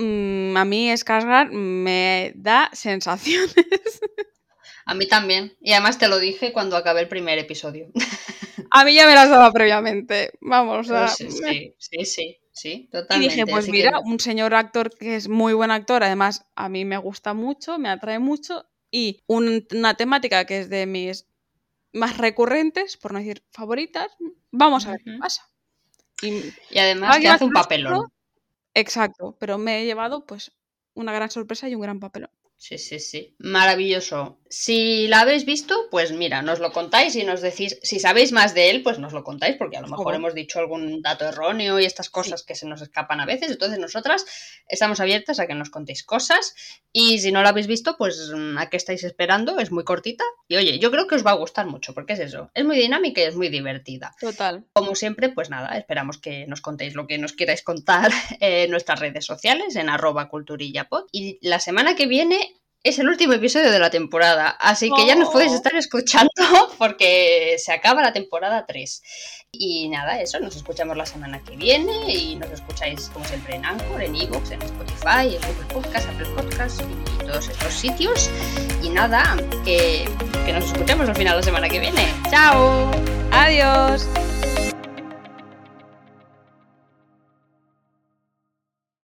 a mí Skarsgård me da sensaciones. A mí también. Y además te lo dije cuando acabé el primer episodio. A mí ya me las daba previamente. Vamos, sea, sí, sí, sí, sí, Y dije, pues así mira, un señor actor que es muy buen actor, además a mí me gusta mucho, me atrae mucho, y un- una temática que es de mis más recurrentes, por no decir favoritas, vamos a ver qué pasa. Y, Y además Águila hace un papelón. exacto, pero me he llevado pues una gran sorpresa y un gran papelón. Sí, sí, sí. Maravilloso. Si la habéis visto, pues mira, nos lo contáis y nos decís, si sabéis más de él, pues nos lo contáis, porque a lo mejor hemos dicho algún dato erróneo y estas cosas que se nos escapan a veces. Entonces nosotras estamos abiertas a que nos contéis cosas. Y si no la habéis visto, pues mm, ¿a qué estáis esperando? Es muy cortita. Y oye, yo creo que os va a gustar mucho, porque es eso. Es muy dinámica y es muy divertida. Total. Como siempre, pues nada, esperamos que nos contéis lo que nos queráis contar en nuestras redes sociales, en arroba culturillapod. Y la semana que viene es el último episodio de la temporada, así que ya nos Oh. podéis estar escuchando porque se acaba la temporada 3. Y nada, eso, nos escuchamos la semana que viene y nos escucháis como siempre en Anchor, en Evox, en Spotify, en Google Podcast, Apple Podcast y todos estos sitios. Y nada, que, que nos escuchemos al final la semana que viene. ¡Chao! Adiós.